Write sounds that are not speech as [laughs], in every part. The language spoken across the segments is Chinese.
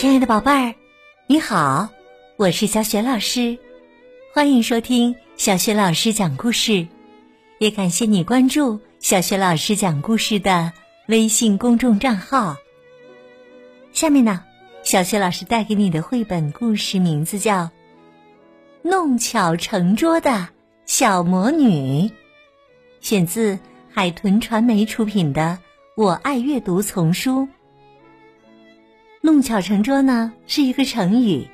亲爱的宝贝儿，你好，我是小雪老师，欢迎收听小雪老师讲故事，也感谢你关注小雪老师讲故事的微信公众账号。下面呢，小雪老师带给你的绘本故事名字叫《弄巧成拙的小魔女》，选自海豚传媒出品的《我爱阅读》丛书。弄巧成拙呢是一个成语，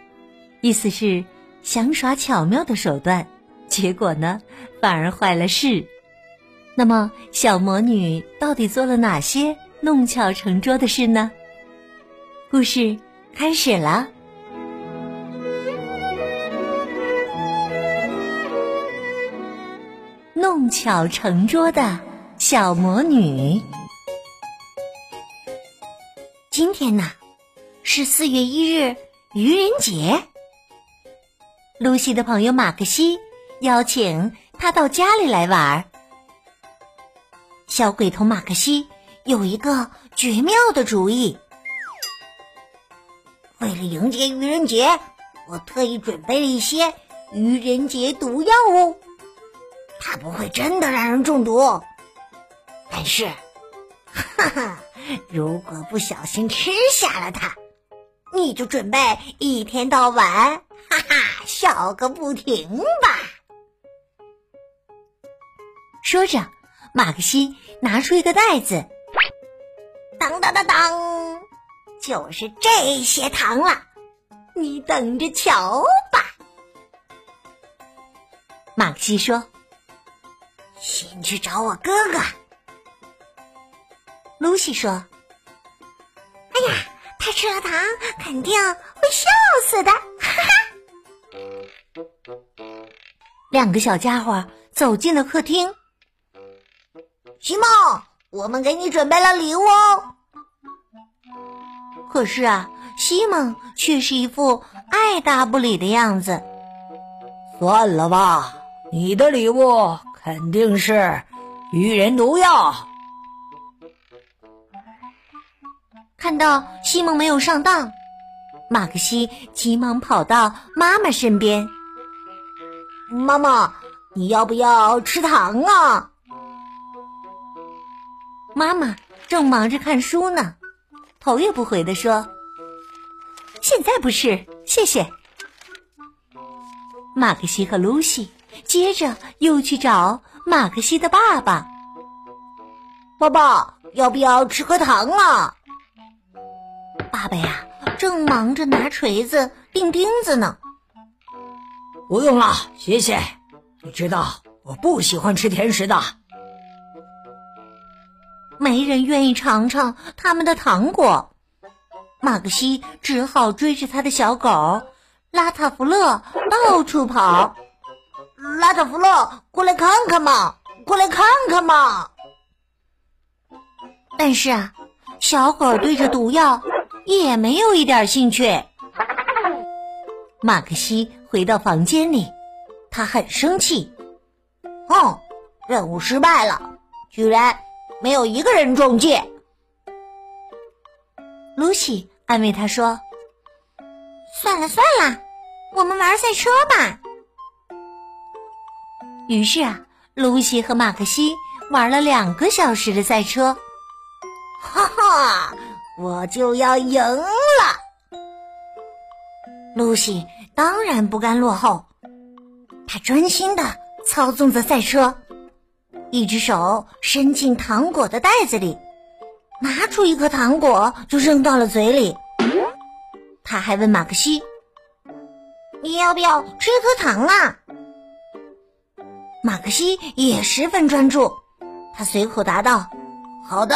意思是想耍巧妙的手段，结果呢反而坏了事。那么小魔女到底做了哪些弄巧成拙的事呢？故事开始了。弄巧成拙的小魔女，今天呢？是四月一日愚人节。露西的朋友马克西邀请他到家里来玩。小鬼头马克西有一个绝妙的主意。为了迎接愚人节，我特意准备了一些愚人节毒药哦。它不会真的让人中毒，但是，哈哈，如果不小心吃下了它。你就准备一天到晚 [laughs] 哈哈笑个不停吧。说着，马克西拿出一个袋子，当当当当，就是这些糖了，你等着瞧吧。马克西说：“先去找我哥哥。”露西说。吃糖，肯定会笑死的。哈哈！两个小家伙走进了客厅。西蒙，我们给你准备了礼物哦。可是啊，西蒙却是一副爱答不理的样子。算了吧，你的礼物肯定是愚人毒药。看到西蒙没有上当，马克西急忙跑到妈妈身边。妈妈，你要不要吃糖啊？妈妈正忙着看书呢，头也不回的说：“现在不是，谢谢。”马克西和露西接着又去找马克西的爸爸。爸爸，要不要吃颗糖啊？爸爸呀，正忙着拿锤子钉钉子呢。不用了，谢谢。你知道我不喜欢吃甜食的。没人愿意尝尝他们的糖果。马克西只好追着他的小狗拉塔弗勒到处跑。拉塔弗勒，过来看看嘛，过来看看嘛。但是啊，小狗对着毒药。也没有一点兴趣。马克西回到房间里，他很生气。哼，任务失败了，居然没有一个人中箭。露西安慰他说：“算了算了，我们玩赛车吧。”于是啊，露西和马克西玩了两个小时的赛车。哈哈。我就要赢了！露西当然不甘落后，她专心的操纵着赛车，一只手伸进糖果的袋子里，拿出一颗糖果就扔到了嘴里。他还问马克西：“你要不要吃一颗糖啊？”马克西也十分专注，他随口答道：“好的。”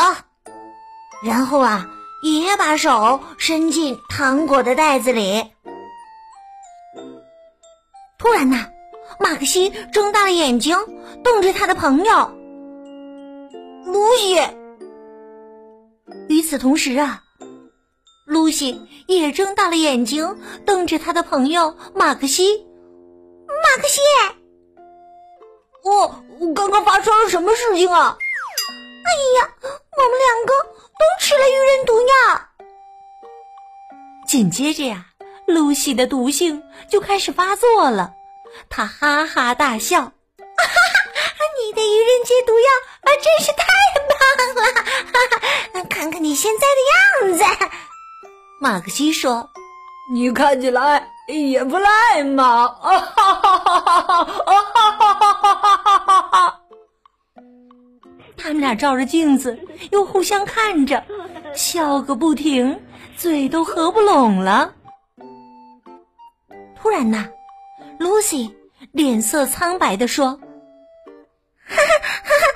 然后啊。也把手伸进糖果的袋子里。突然呢，马克西睁大了眼睛，瞪着他的朋友露西。与此同时啊，露西也睁大了眼睛，瞪着他的朋友马克西。马克西，我刚刚发生了什么事情啊？哎呀，我们两个。都紧接着呀，露西的毒性就开始发作了，她哈哈大笑：“哈哈，你的愚人节毒药啊，真是太棒了！哈哈，看看你现在的样子。”马克西说：“你看起来也不赖嘛！”啊哈哈哈哈哈！啊他们俩照着镜子，又互相看着，笑个不停，嘴都合不拢了。突然呐，露西脸色苍白的说：“哈哈哈哈！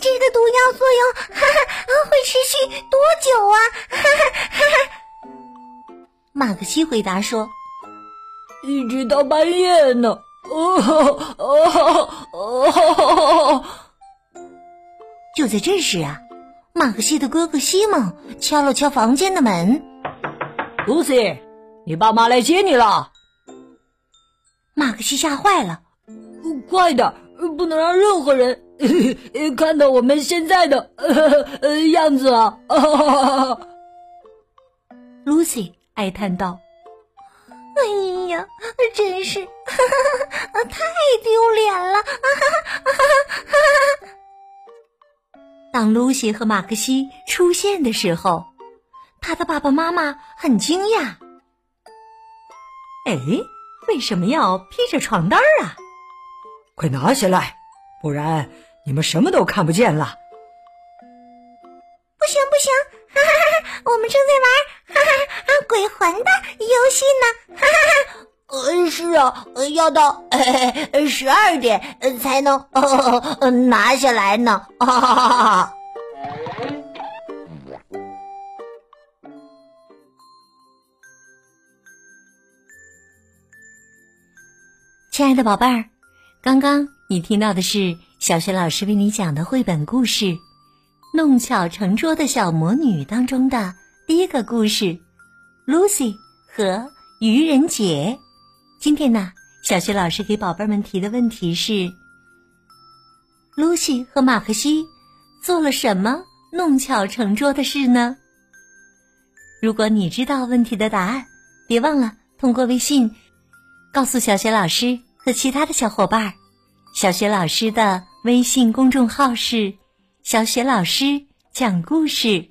这个毒药作用哈哈会持续多久啊？”哈哈哈哈马克西回答说：“一直到半夜呢。”哦哦哦！就在这时啊，马克西的哥哥西蒙敲了敲房间的门。露西，你爸妈来接你了。马克西吓坏了，快点，不能让任何人 [laughs] 看到我们现在的 [laughs] 样子啊！[laughs] 露西哀叹道：“哎呀，真是太丢脸了！”当露西和马克西出现的时候，他的爸爸妈妈很惊讶。哎，为什么要披着床单啊？快拿下来，不然你们什么都看不见了。是啊，要到十二点才能拿下来呢。哈哈哈哈！亲爱的宝贝儿，刚刚你听到的是小学老师为你讲的绘本故事《弄巧成拙的小魔女》当中的第一个故事：Lucy 和愚人节。今天呢，小学老师给宝贝们提的问题是：露西和马克西做了什么弄巧成拙的事呢？如果你知道问题的答案，别忘了通过微信告诉小学老师和其他的小伙伴。小学老师的微信公众号是“小学老师讲故事”，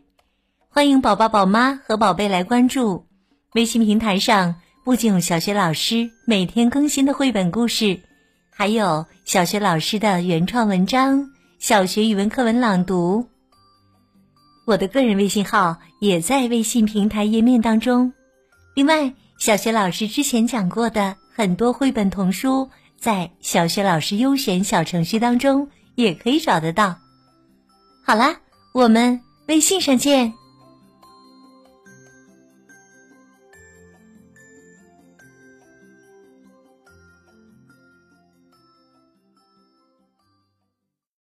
欢迎宝宝、宝妈和宝贝来关注。微信平台上。不仅有小学老师每天更新的绘本故事，还有小学老师的原创文章、小学语文课文朗读。我的个人微信号也在微信平台页面当中。另外，小学老师之前讲过的很多绘本童书，在小学老师优选小程序当中也可以找得到。好啦，我们微信上见。